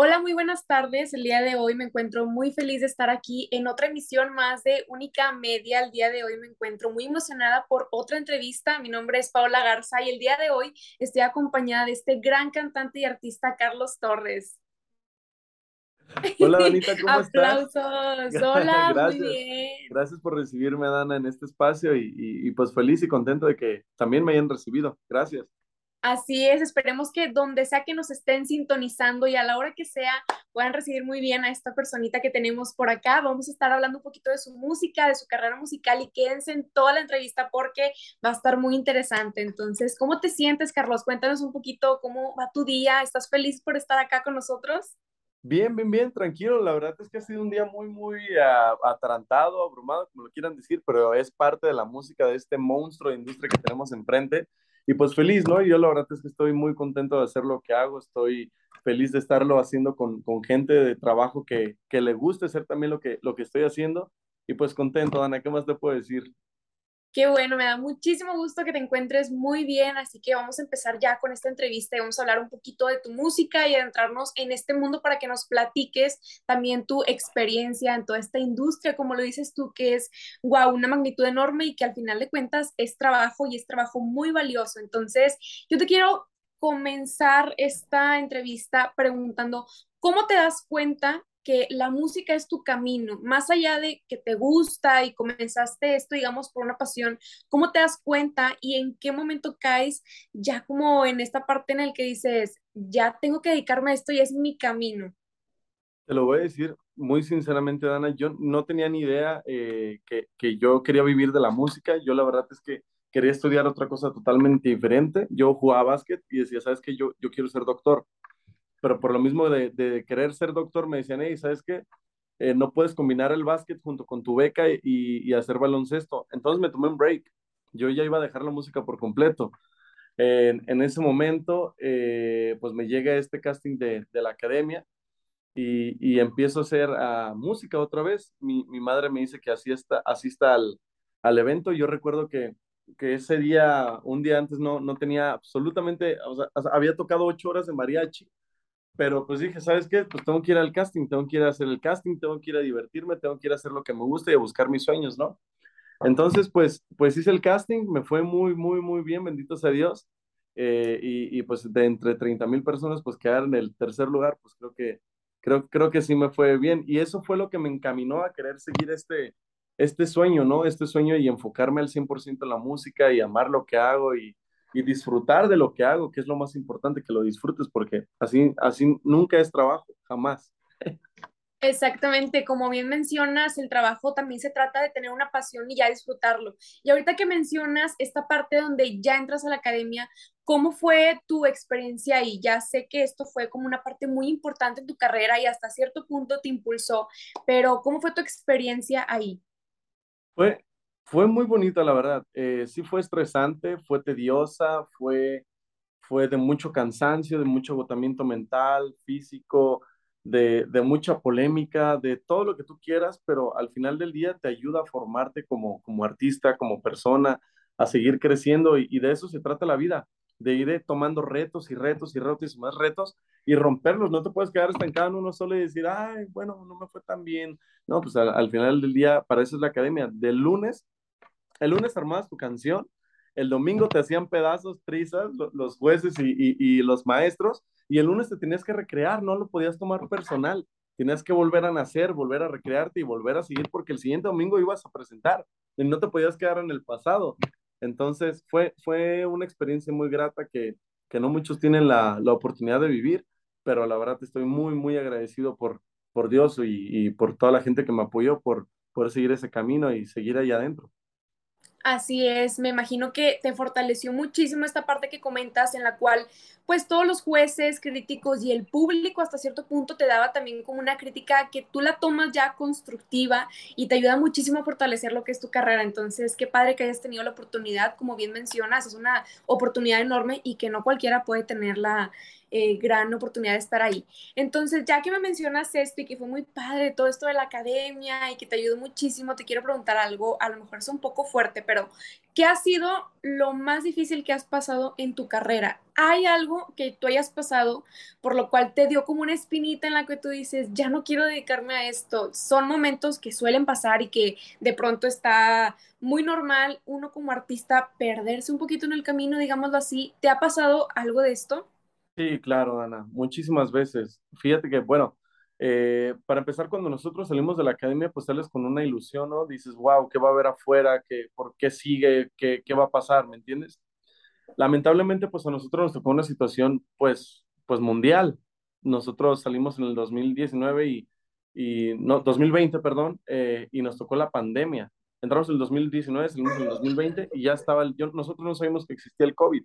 Hola, muy buenas tardes. El día de hoy me encuentro muy feliz de estar aquí en otra emisión más de Única Media. El día de hoy me encuentro muy emocionada por otra entrevista. Mi nombre es Paola Garza y el día de hoy estoy acompañada de este gran cantante y artista Carlos Torres. Hola, Danita, ¿cómo estás? Aplausos. Hola, Gracias. muy bien. Gracias por recibirme, Dana, en este espacio y, y, y pues feliz y contento de que también me hayan recibido. Gracias. Así es, esperemos que donde sea que nos estén sintonizando y a la hora que sea puedan recibir muy bien a esta personita que tenemos por acá. Vamos a estar hablando un poquito de su música, de su carrera musical y quédense en toda la entrevista porque va a estar muy interesante. Entonces, ¿cómo te sientes, Carlos? Cuéntanos un poquito cómo va tu día. ¿Estás feliz por estar acá con nosotros? Bien, bien, bien, tranquilo. La verdad es que ha sido un día muy, muy uh, abrumado, como lo quieran decir, pero es parte de la música de este monstruo de industria que tenemos enfrente y pues feliz, ¿no? Yo la verdad es que estoy muy contento de hacer lo que hago, estoy feliz de estarlo haciendo con, con gente de trabajo que, que, le guste hacer también lo que, lo que estoy haciendo y pues contento, Ana, ¿qué más te puedo decir? Qué bueno, me da muchísimo gusto que te encuentres muy bien, así que vamos a empezar ya con esta entrevista y vamos a hablar un poquito de tu música y adentrarnos en este mundo para que nos platiques también tu experiencia en toda esta industria, como lo dices tú, que es, wow, una magnitud enorme y que al final de cuentas es trabajo y es trabajo muy valioso. Entonces, yo te quiero comenzar esta entrevista preguntando, ¿cómo te das cuenta que la música es tu camino, más allá de que te gusta y comenzaste esto, digamos, por una pasión, ¿cómo te das cuenta y en qué momento caes ya como en esta parte en el que dices, ya tengo que dedicarme a esto y es mi camino? Te lo voy a decir muy sinceramente, Dana, yo no tenía ni idea eh, que, que yo quería vivir de la música, yo la verdad es que quería estudiar otra cosa totalmente diferente, yo jugaba básquet y decía, sabes que yo, yo quiero ser doctor pero por lo mismo de, de querer ser doctor, me decían, hey, ¿sabes qué? Eh, no puedes combinar el básquet junto con tu beca y, y, hacer baloncesto. Entonces me tomé un break. Yo ya iba a dejar la música por completo. En ese momento, eh, pues me llega este casting de, de la academia y, y, empiezo a hacer uh, música otra vez. Mi, mi, madre me dice que así está, asista al, al evento. Yo recuerdo que, que ese día, un día antes, no, no tenía absolutamente, había tocado ocho horas de mariachi pero pues dije, ¿sabes qué? Pues tengo que ir al casting, tengo que ir a hacer el casting, tengo que ir a divertirme, tengo que ir a hacer lo que me gusta y a buscar mis sueños, ¿no? Entonces, pues, pues hice el casting, me fue muy, muy, muy bien, benditos a Dios. Eh, y, y, pues de entre 30 mil personas, pues quedar en el tercer lugar, pues creo que, creo, creo que sí me fue bien. Y eso fue lo que me encaminó a querer seguir este, este sueño, ¿no? Este sueño y enfocarme al 100% en la música y amar lo que hago y, y disfrutar de lo que hago, que es lo más importante, que lo disfrutes, porque así, así nunca es trabajo, jamás. Exactamente, como bien mencionas, el trabajo también se trata de tener una pasión y ya disfrutarlo. Y ahorita que mencionas esta parte donde ya entras a la academia, ¿cómo fue tu experiencia ahí? Ya sé que esto fue como una parte muy importante en tu carrera y hasta cierto punto te impulsó, pero ¿cómo fue tu experiencia ahí? Fue, fue muy bonita, la verdad. Eh, sí fue estresante, fue tediosa, fue, fue de mucho cansancio, de mucho agotamiento mental, físico, de, de, mucha polémica, de todo lo que tú quieras, pero al final del día te ayuda a formarte como, como artista, como persona, a seguir creciendo y, y de eso se trata la vida, de ir tomando retos y retos y retos y más retos y romperlos. No te puedes quedar estancado en uno solo y decir, ay, bueno, no me fue tan bien. No, pues al, al final del día, para eso es la academia. Del lunes el lunes armabas tu canción, el domingo te hacían pedazos, trizas, los jueces y, y, los maestros, y el lunes te tenías que recrear, no lo podías tomar personal, tenías que volver a nacer, volver a recrearte y volver a seguir porque el siguiente domingo ibas a presentar y no te podías quedar en el pasado. Entonces fue, fue una experiencia muy grata que, que no muchos tienen la, la oportunidad de vivir, pero la verdad estoy muy, muy agradecido por, por Dios y, y por toda la gente que me apoyó por poder seguir ese camino y seguir ahí adentro. Así es, me imagino que te fortaleció muchísimo esta parte que comentas en la cual pues todos los jueces, críticos y el público hasta cierto punto te daba también como una crítica que tú la tomas ya constructiva y te ayuda muchísimo a fortalecer lo que es tu carrera. Entonces, qué padre que hayas tenido la oportunidad, como bien mencionas, es una oportunidad enorme y que no cualquiera puede tenerla eh, gran oportunidad de estar ahí. Entonces, ya que me mencionas esto y que fue muy padre todo esto de la academia y que te ayudó muchísimo, te quiero preguntar algo, a lo mejor es un poco fuerte, pero ¿qué ha sido lo más difícil que has pasado en tu carrera? ¿Hay algo que tú hayas pasado por lo cual te dio como una espinita en la que tú dices, ya no quiero dedicarme a esto? Son momentos que suelen pasar y que de pronto está muy normal uno como artista perderse un poquito en el camino, digámoslo así. ¿Te ha pasado algo de esto? Sí, claro, Ana, muchísimas veces. Fíjate que, bueno, eh, para empezar, cuando nosotros salimos de la academia, pues sales con una ilusión, ¿no? Dices, wow, ¿qué va a haber afuera? ¿Qué, ¿Por qué sigue? ¿Qué, ¿Qué va a pasar? ¿Me entiendes? Lamentablemente, pues a nosotros nos tocó una situación, pues, pues mundial. Nosotros salimos en el 2019 y, y no, 2020, perdón, eh, y nos tocó la pandemia. Entramos en el 2019, salimos en el 2020 y ya estaba, el, yo, nosotros no sabíamos que existía el COVID.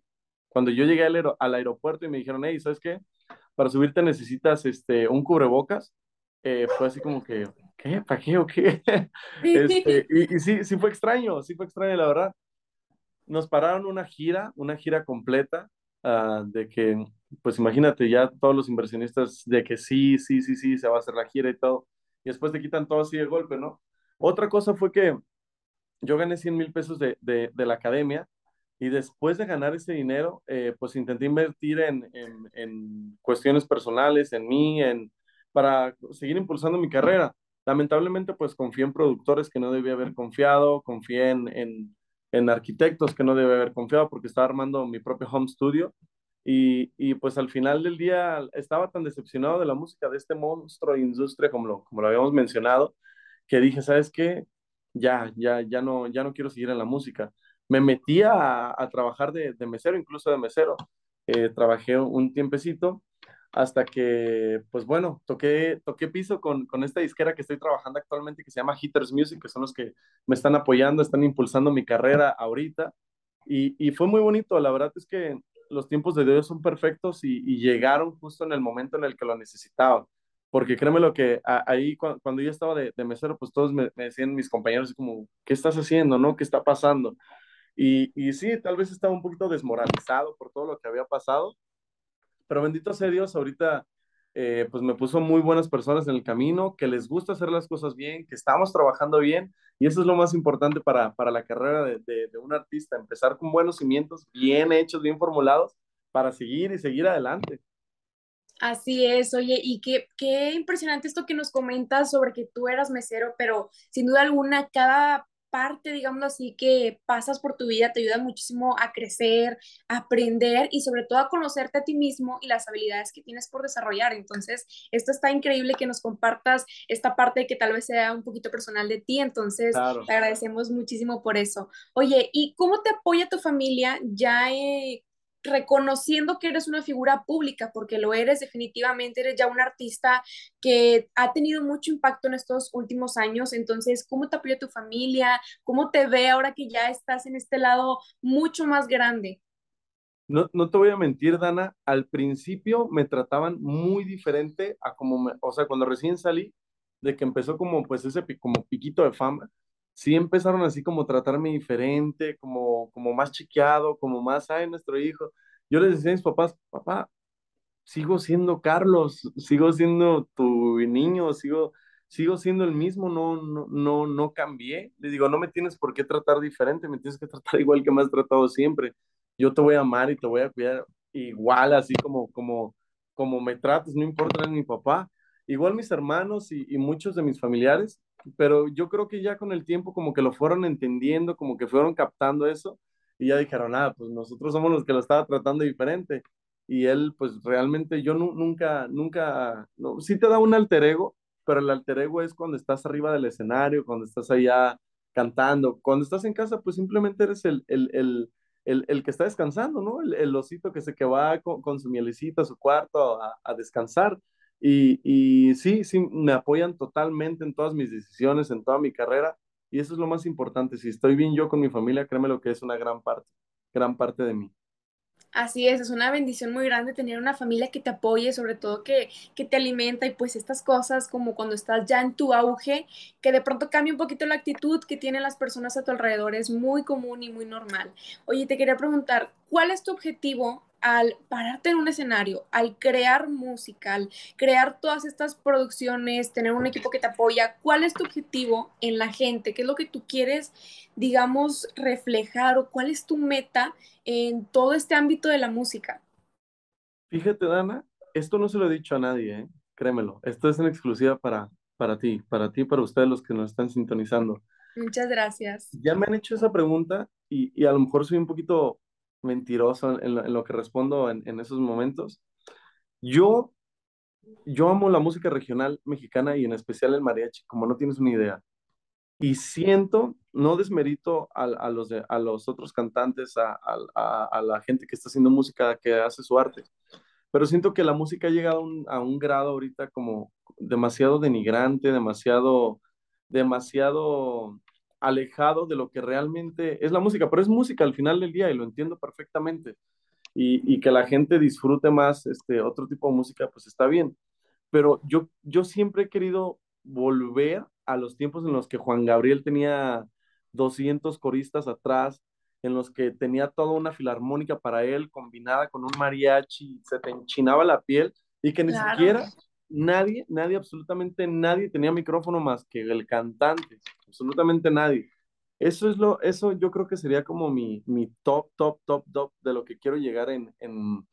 Cuando yo llegué al, aer al aeropuerto y me dijeron, hey, ¿sabes qué? Para subirte necesitas este, un cubrebocas. Eh, fue así como que, ¿qué? ¿Para qué o qué? este, y, y sí, sí fue extraño, sí fue extraño, la verdad. Nos pararon una gira, una gira completa, uh, de que, pues imagínate ya todos los inversionistas de que sí, sí, sí, sí, se va a hacer la gira y todo, y después te quitan todo así de golpe, ¿no? Otra cosa fue que yo gané 100 mil pesos de, de, de la academia y después de ganar ese dinero, eh, pues intenté invertir en, en, en, cuestiones personales, en mí, en, para seguir impulsando mi carrera. Lamentablemente, pues confié en productores que no debía haber confiado, confié en, en, en arquitectos que no debía haber confiado porque estaba armando mi propio home studio. Y, y, pues al final del día estaba tan decepcionado de la música de este monstruo de industria, como lo, como lo habíamos mencionado, que dije, ¿sabes qué? Ya, ya, ya no, ya no quiero seguir en la música me metí a, trabajar de, de, mesero, incluso de mesero. Eh, trabajé un tiempecito hasta que, pues bueno, toqué, toqué piso con, con esta disquera que estoy trabajando actualmente que se llama Hitters Music, que son los que me están apoyando, están impulsando mi carrera ahorita. Y, y fue muy bonito, la verdad es que los tiempos de Dios son perfectos y, y, llegaron justo en el momento en el que lo necesitaba. Porque créeme lo que a, ahí cuando, cuando, yo estaba de, de mesero, pues todos me, me, decían mis compañeros como, ¿qué estás haciendo? ¿No? ¿Qué está pasando? Y, y sí, tal vez estaba un poquito desmoralizado por todo lo que había pasado, pero bendito sea Dios, ahorita eh, pues me puso muy buenas personas en el camino, que les gusta hacer las cosas bien, que estamos trabajando bien, y eso es lo más importante para, para la carrera de, de, de, un artista, empezar con buenos cimientos, bien hechos, bien formulados, para seguir y seguir adelante. Así es, oye, y qué, qué impresionante esto que nos comentas sobre que tú eras mesero, pero sin duda alguna cada parte, digamos así, que pasas por tu vida te ayuda muchísimo a crecer, a aprender y sobre todo a conocerte a ti mismo y las habilidades que tienes por desarrollar. Entonces, esto está increíble que nos compartas esta parte que tal vez sea un poquito personal de ti. Entonces, claro. te agradecemos muchísimo por eso. Oye, ¿y cómo te apoya tu familia ya eh, reconociendo que eres una figura pública, porque lo eres definitivamente, eres ya un artista que ha tenido mucho impacto en estos últimos años, entonces, ¿cómo te apoya tu familia? ¿Cómo te ve ahora que ya estás en este lado mucho más grande? No, no te voy a mentir, Dana, al principio me trataban muy diferente a como, me, o sea, cuando recién salí, de que empezó como pues ese como piquito de fama, sí empezaron así como tratarme diferente, como, como más chiqueado, como más, ay, nuestro hijo. Yo les decía a mis papás, papá, sigo siendo Carlos, sigo siendo tu niño, sigo, sigo siendo el mismo, no, no, no, no cambié. Les digo, no me tienes por qué tratar diferente, me tienes que tratar igual que me has tratado siempre. Yo te voy a amar y te voy a cuidar igual, así como, como, como me trates, no importa, eres mi papá. Igual mis hermanos y muchos de mis familiares, pero yo creo que ya con el tiempo como que lo fueron entendiendo, como que fueron captando eso y ya dijeron, ah, pues nosotros somos los que lo estaba tratando diferente. Y él, pues realmente yo no, nunca, nunca, no, sí te da un alter ego, pero el alter ego es cuando estás arriba del escenario, cuando estás allá cantando. Cuando estás en casa, pues simplemente eres el, el, el, el, el que está descansando, ¿no? El, el osito que se que va con, con su mielecita a su cuarto a, a descansar. Y, sí, sí, me apoyan totalmente en todas mis decisiones, en toda mi carrera. Y eso es lo más importante. Si estoy bien yo con mi familia, créeme lo que es una gran parte, gran parte de mí. Así es, es una bendición muy grande tener una familia que te apoye, sobre todo que, que, te alimenta y pues estas cosas como cuando estás ya en tu auge, que de pronto cambia un poquito la actitud que tienen las personas a tu alrededor, es muy común y muy normal. Oye, te quería preguntar, ¿cuál es tu objetivo al pararte en un escenario, al crear música, al crear todas estas producciones, tener un equipo que te apoya, ¿cuál es tu objetivo en la gente? ¿Qué es lo que tú quieres, digamos, reflejar o cuál es tu meta en todo este ámbito de la música? Fíjate, Dana, esto no se lo he dicho a nadie, ¿eh? créemelo. Esto es en exclusiva para, para ti, para ti, para ustedes los que nos están sintonizando. Muchas gracias. Ya me han hecho esa pregunta y, y a lo mejor soy un poquito mentiroso en lo, en lo que respondo en, en, esos momentos. Yo, yo amo la música regional mexicana y en especial el mariachi, como no tienes una idea. Y siento, no desmerito a, a los, de, a los otros cantantes, a, a, a, la gente que está haciendo música, que hace su arte, pero siento que la música ha llegado un, a un grado ahorita como demasiado denigrante, demasiado, demasiado alejado de lo que realmente es la música, pero es música al final del día y lo entiendo perfectamente. Y, y, que la gente disfrute más este otro tipo de música, pues está bien. Pero yo, yo siempre he querido volver a los tiempos en los que Juan Gabriel tenía 200 coristas atrás, en los que tenía toda una filarmónica para él combinada con un mariachi, se te enchinaba la piel y que ni claro. siquiera nadie, nadie, absolutamente nadie tenía micrófono más que el cantante, absolutamente nadie. Eso es lo, eso yo creo que sería como mi, mi top, top, top, top de lo que quiero llegar en, en,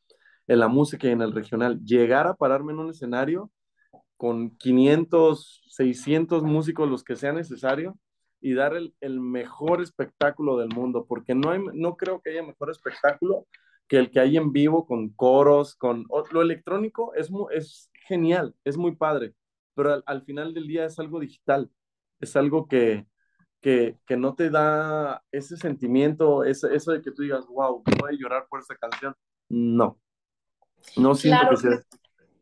en la música y en el regional. Llegar a pararme en un escenario con 500, 600 músicos, los que sea necesario, y dar el, el, mejor espectáculo del mundo, porque no, hay, no creo que haya mejor espectáculo que el que hay en vivo con coros, con lo electrónico es, es genial, es muy padre, pero al, al, final del día es algo digital, es algo que, que, que no te da ese sentimiento, ese, eso de que tú digas, wow, voy a llorar por esa canción. No, no siento claro, que sea.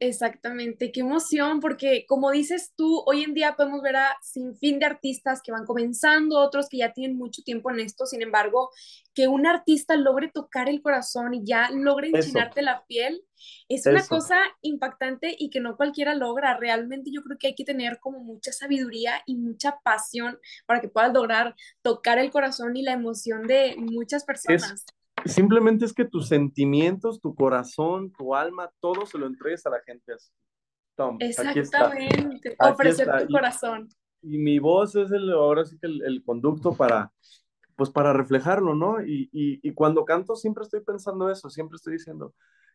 Exactamente, qué emoción, porque como dices tú, hoy en día podemos ver a sin fin de artistas que van comenzando, otros que ya tienen mucho tiempo en esto, sin embargo, que un artista logre tocar el corazón y ya logre enchinarte la piel, es una cosa impactante y que no cualquiera logra. Realmente yo creo que hay que tener como mucha sabiduría y mucha pasión para que puedas lograr tocar el corazón y la emoción de muchas personas. Es Simplemente es que tus sentimientos, tu corazón, tu alma, todo se lo entregues a la gente así. Tom, Exactamente, ofrecer tu corazón. Y, y, mi voz es el, ahora sí que el, el, conducto para, pues para reflejarlo, ¿no? Y, y, y, cuando canto siempre estoy pensando eso, siempre estoy diciendo,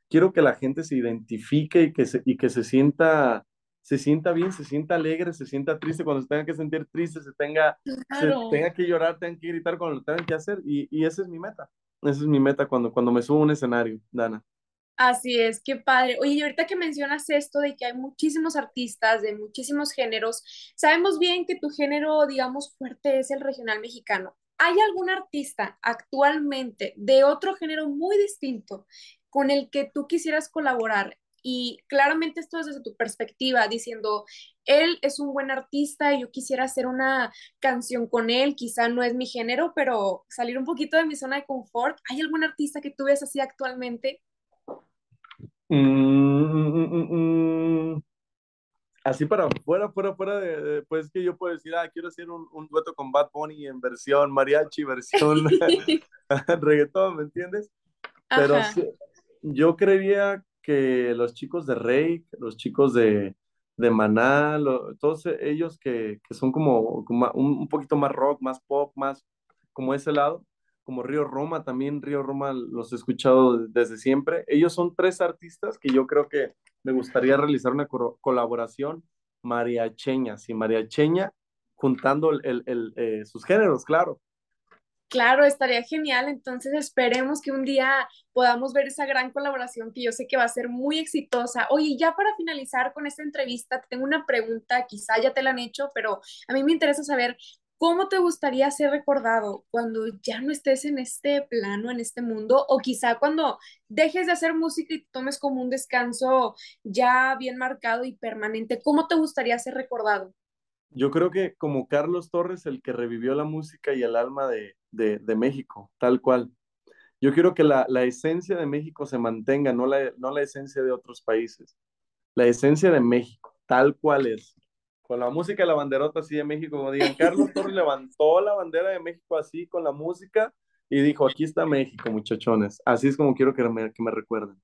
quiero que la gente se identifique y que se, y que se sienta, se sienta bien, se sienta alegre, se sienta triste cuando se tenga que sentir triste, se tenga, claro. se tenga que llorar, tenga que gritar cuando lo tengan que hacer, y, y esa es mi meta. Esa es mi meta cuando, cuando me subo a un escenario, Dana. Así es, qué padre. Oye, y ahorita que mencionas esto de que hay muchísimos artistas de muchísimos géneros, sabemos bien que tu género, digamos, fuerte es el regional mexicano. ¿Hay algún artista actualmente de otro género muy distinto con el que tú quisieras colaborar? Y claramente esto es desde tu perspectiva, diciendo, él es un buen artista y yo quisiera hacer una canción con él, quizá no es mi género, pero salir un poquito de mi zona de confort. ¿Hay algún artista que tú ves así actualmente? Mm, mm, mm, así para fuera, fuera, fuera de, de, pues que yo puedo decir, ah, quiero hacer un, un dueto con Bad Bunny en versión mariachi, versión reggaetón, ¿me entiendes? Pero yo creería que los chicos de Rake, los chicos de, de Maná, todos ellos que, que son como, un, un, poquito más rock, más pop, más como ese lado, como Río Roma, también Río Roma los he escuchado desde siempre. Ellos son tres artistas que yo creo que me gustaría realizar una co colaboración mariacheña, sí, mariacheña, juntando el, el, el, eh, sus géneros, claro. Claro, estaría genial. Entonces esperemos que un día podamos ver esa gran colaboración que yo sé que va a ser muy exitosa. Oye, ya para finalizar con esta entrevista, te tengo una pregunta, quizá ya te la han hecho, pero a mí me interesa saber cómo te gustaría ser recordado cuando ya no estés en este plano, en este mundo, o quizá cuando dejes de hacer música y te tomes como un descanso ya bien marcado y permanente. ¿Cómo te gustaría ser recordado? Yo creo que como Carlos Torres, el que revivió la música y el alma de, de, de México, tal cual. Yo quiero que la, la, esencia de México se mantenga, no la, no la esencia de otros países. La esencia de México, tal cual es. Con la música de la banderota así de México, como digan, Carlos Torres levantó la bandera de México así, con la música, y dijo, aquí está México, muchachones. Así es como quiero que me, que me recuerden.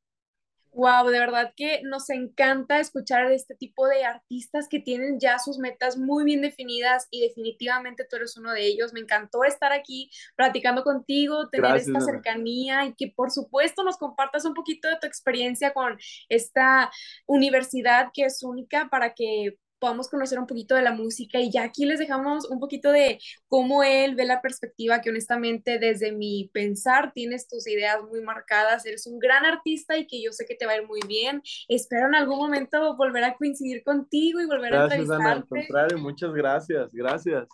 Wow, de verdad que nos encanta escuchar este tipo de artistas que tienen ya sus metas muy bien definidas y definitivamente tú eres uno de ellos. Me encantó estar aquí platicando contigo, tener esta cercanía y que por supuesto nos compartas un poquito de tu experiencia con esta universidad que es única para que podamos conocer un poquito de la música y ya aquí les dejamos un poquito de cómo él ve la perspectiva que honestamente desde mi pensar tienes tus ideas muy marcadas, eres un gran artista y que yo sé que te va a ir muy bien. Espero en algún momento volver a coincidir contigo y volver a entrevistarte. Ana, al contrario, muchas gracias, gracias.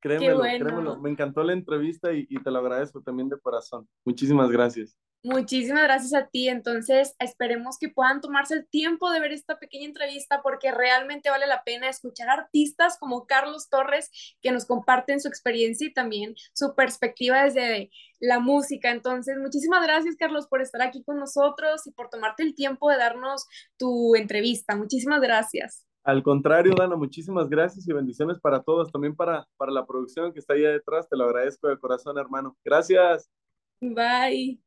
Créemelo, créemelo. Me encantó la entrevista y, y te lo agradezco también de corazón. Muchísimas gracias. Muchísimas gracias a ti. Entonces, esperemos que puedan tomarse el tiempo de ver esta pequeña entrevista porque realmente vale la pena escuchar artistas como Carlos Torres que nos comparten su experiencia y también su perspectiva desde la música. Entonces, muchísimas gracias, Carlos, por estar aquí con nosotros y por tomarte el tiempo de darnos tu entrevista. Muchísimas gracias. Al contrario, Dana, muchísimas gracias y bendiciones para todos, también para, para la producción que está ahí detrás. Te lo agradezco de corazón, hermano. Gracias. Bye.